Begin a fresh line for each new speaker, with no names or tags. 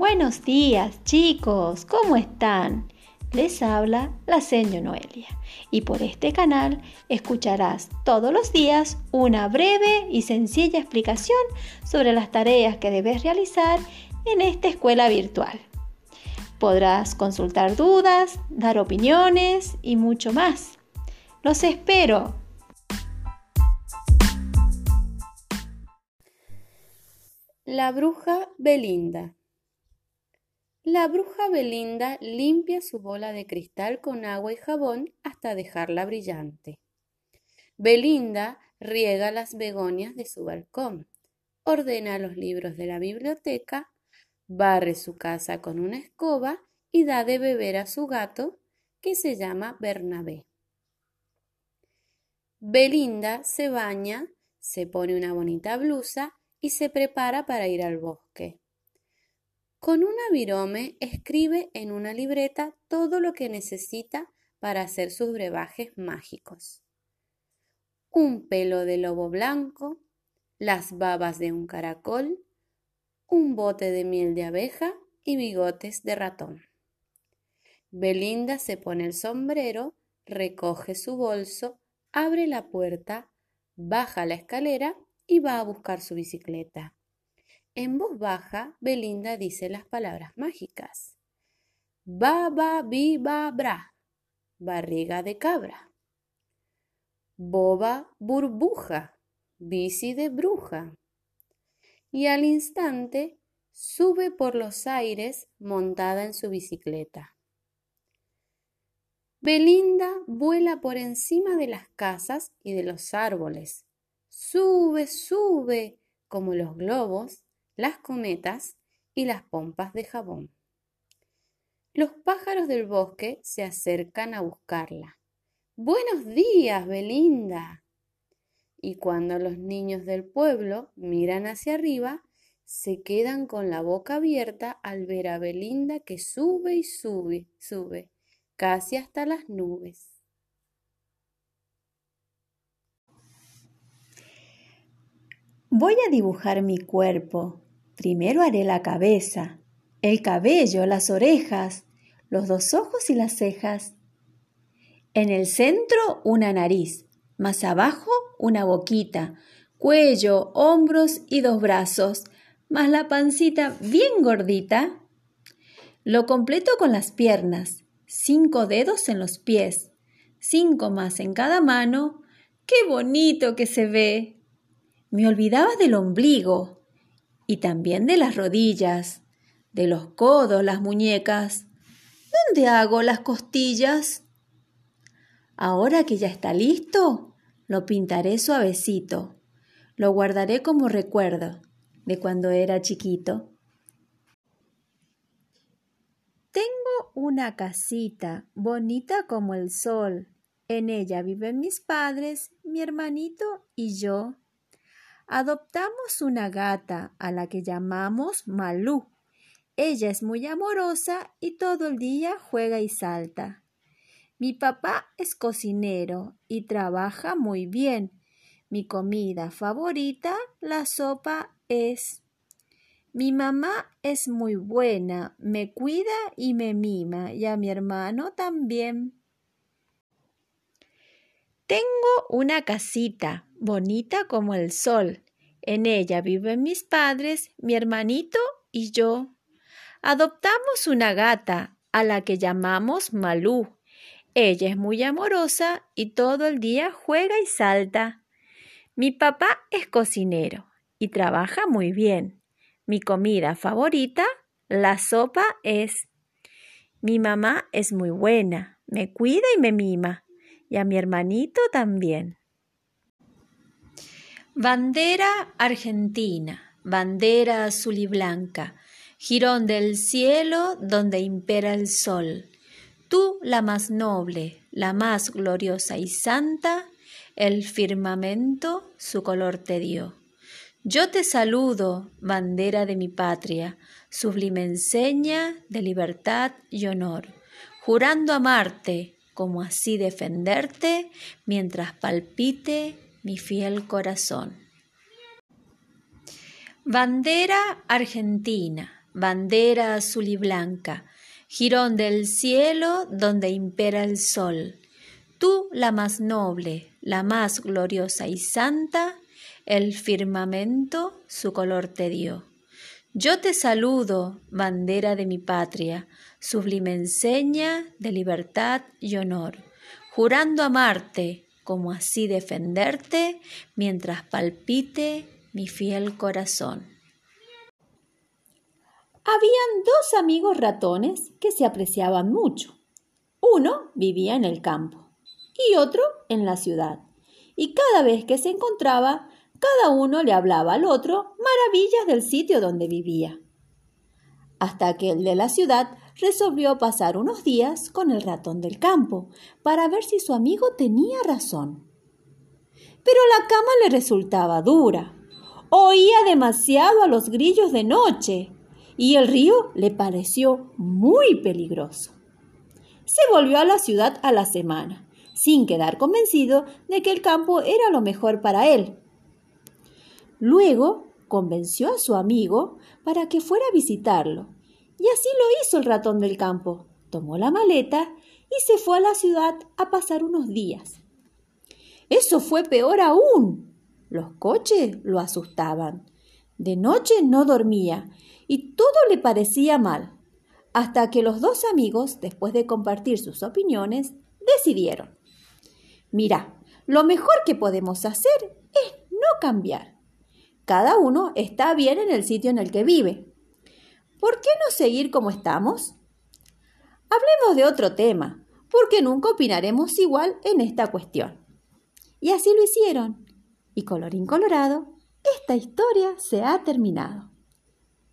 Buenos días, chicos, ¿cómo están? Les habla la señora Noelia y por este canal escucharás todos los días una breve y sencilla explicación sobre las tareas que debes realizar en esta escuela virtual. Podrás consultar dudas, dar opiniones y mucho más. Los espero.
La bruja Belinda la bruja Belinda limpia su bola de cristal con agua y jabón hasta dejarla brillante. Belinda riega las begonias de su balcón, ordena los libros de la biblioteca, barre su casa con una escoba y da de beber a su gato, que se llama Bernabé. Belinda se baña, se pone una bonita blusa y se prepara para ir al bosque. Con una virome escribe en una libreta todo lo que necesita para hacer sus brebajes mágicos. Un pelo de lobo blanco, las babas de un caracol, un bote de miel de abeja y bigotes de ratón. Belinda se pone el sombrero, recoge su bolso, abre la puerta, baja la escalera y va a buscar su bicicleta. En voz baja, Belinda dice las palabras mágicas. Baba, ba, bra, barriga de cabra. Boba, burbuja, bici de bruja. Y al instante sube por los aires montada en su bicicleta. Belinda vuela por encima de las casas y de los árboles. Sube, sube, como los globos, las cometas y las pompas de jabón. Los pájaros del bosque se acercan a buscarla. Buenos días, Belinda. Y cuando los niños del pueblo miran hacia arriba, se quedan con la boca abierta al ver a Belinda que sube y sube, sube, casi hasta las nubes.
Voy a dibujar mi cuerpo Primero haré la cabeza, el cabello, las orejas, los dos ojos y las cejas. En el centro una nariz, más abajo una boquita, cuello, hombros y dos brazos, más la pancita bien gordita. Lo completo con las piernas, cinco dedos en los pies, cinco más en cada mano. ¡Qué bonito que se ve! Me olvidaba del ombligo, y también de las rodillas, de los codos, las muñecas. ¿Dónde hago las costillas? Ahora que ya está listo, lo pintaré suavecito. Lo guardaré como recuerdo de cuando era chiquito. Tengo una casita bonita como el sol. En ella viven mis padres, mi hermanito y yo. Adoptamos una gata a la que llamamos Malú. Ella es muy amorosa y todo el día juega y salta. Mi papá es cocinero y trabaja muy bien. Mi comida favorita, la sopa, es. Mi mamá es muy buena, me cuida y me mima, y a mi hermano también. Tengo una casita, bonita como el sol. En ella viven mis padres, mi hermanito y yo. Adoptamos una gata, a la que llamamos Malú. Ella es muy amorosa y todo el día juega y salta. Mi papá es cocinero y trabaja muy bien. Mi comida favorita, la sopa, es. Mi mamá es muy buena, me cuida y me mima y a mi hermanito también. Bandera argentina, bandera azul y blanca, jirón del cielo donde impera el sol. Tú, la más noble, la más gloriosa y santa, el firmamento su color te dio. Yo te saludo, bandera de mi patria, sublime enseña de libertad y honor, jurando amarte, como así defenderte mientras palpite mi fiel corazón. Bandera argentina,
bandera azul y blanca, jirón del cielo donde impera el sol. Tú, la más noble, la más gloriosa y santa, el firmamento su color te dio. Yo te saludo, bandera de mi patria, sublime enseña de libertad y honor, jurando amarte, como así defenderte, mientras palpite mi fiel corazón.
Habían dos amigos ratones que se apreciaban mucho. Uno vivía en el campo y otro en la ciudad. Y cada vez que se encontraba, cada uno le hablaba al otro maravillas del sitio donde vivía. Hasta que el de la ciudad resolvió pasar unos días con el ratón del campo para ver si su amigo tenía razón. Pero la cama le resultaba dura. Oía demasiado a los grillos de noche y el río le pareció muy peligroso. Se volvió a la ciudad a la semana, sin quedar convencido de que el campo era lo mejor para él. Luego convenció a su amigo para que fuera a visitarlo, y así lo hizo el ratón del campo. Tomó la maleta y se fue a la ciudad a pasar unos días. Eso fue peor aún. Los coches lo asustaban. De noche no dormía y todo le parecía mal, hasta que los dos amigos, después de compartir sus opiniones, decidieron. Mira, lo mejor que podemos hacer es no cambiar. Cada uno está bien en el sitio en el que vive. ¿Por qué no seguir como estamos? Hablemos de otro tema, porque nunca opinaremos igual en esta cuestión. Y así lo hicieron. Y colorín colorado, esta historia se ha terminado.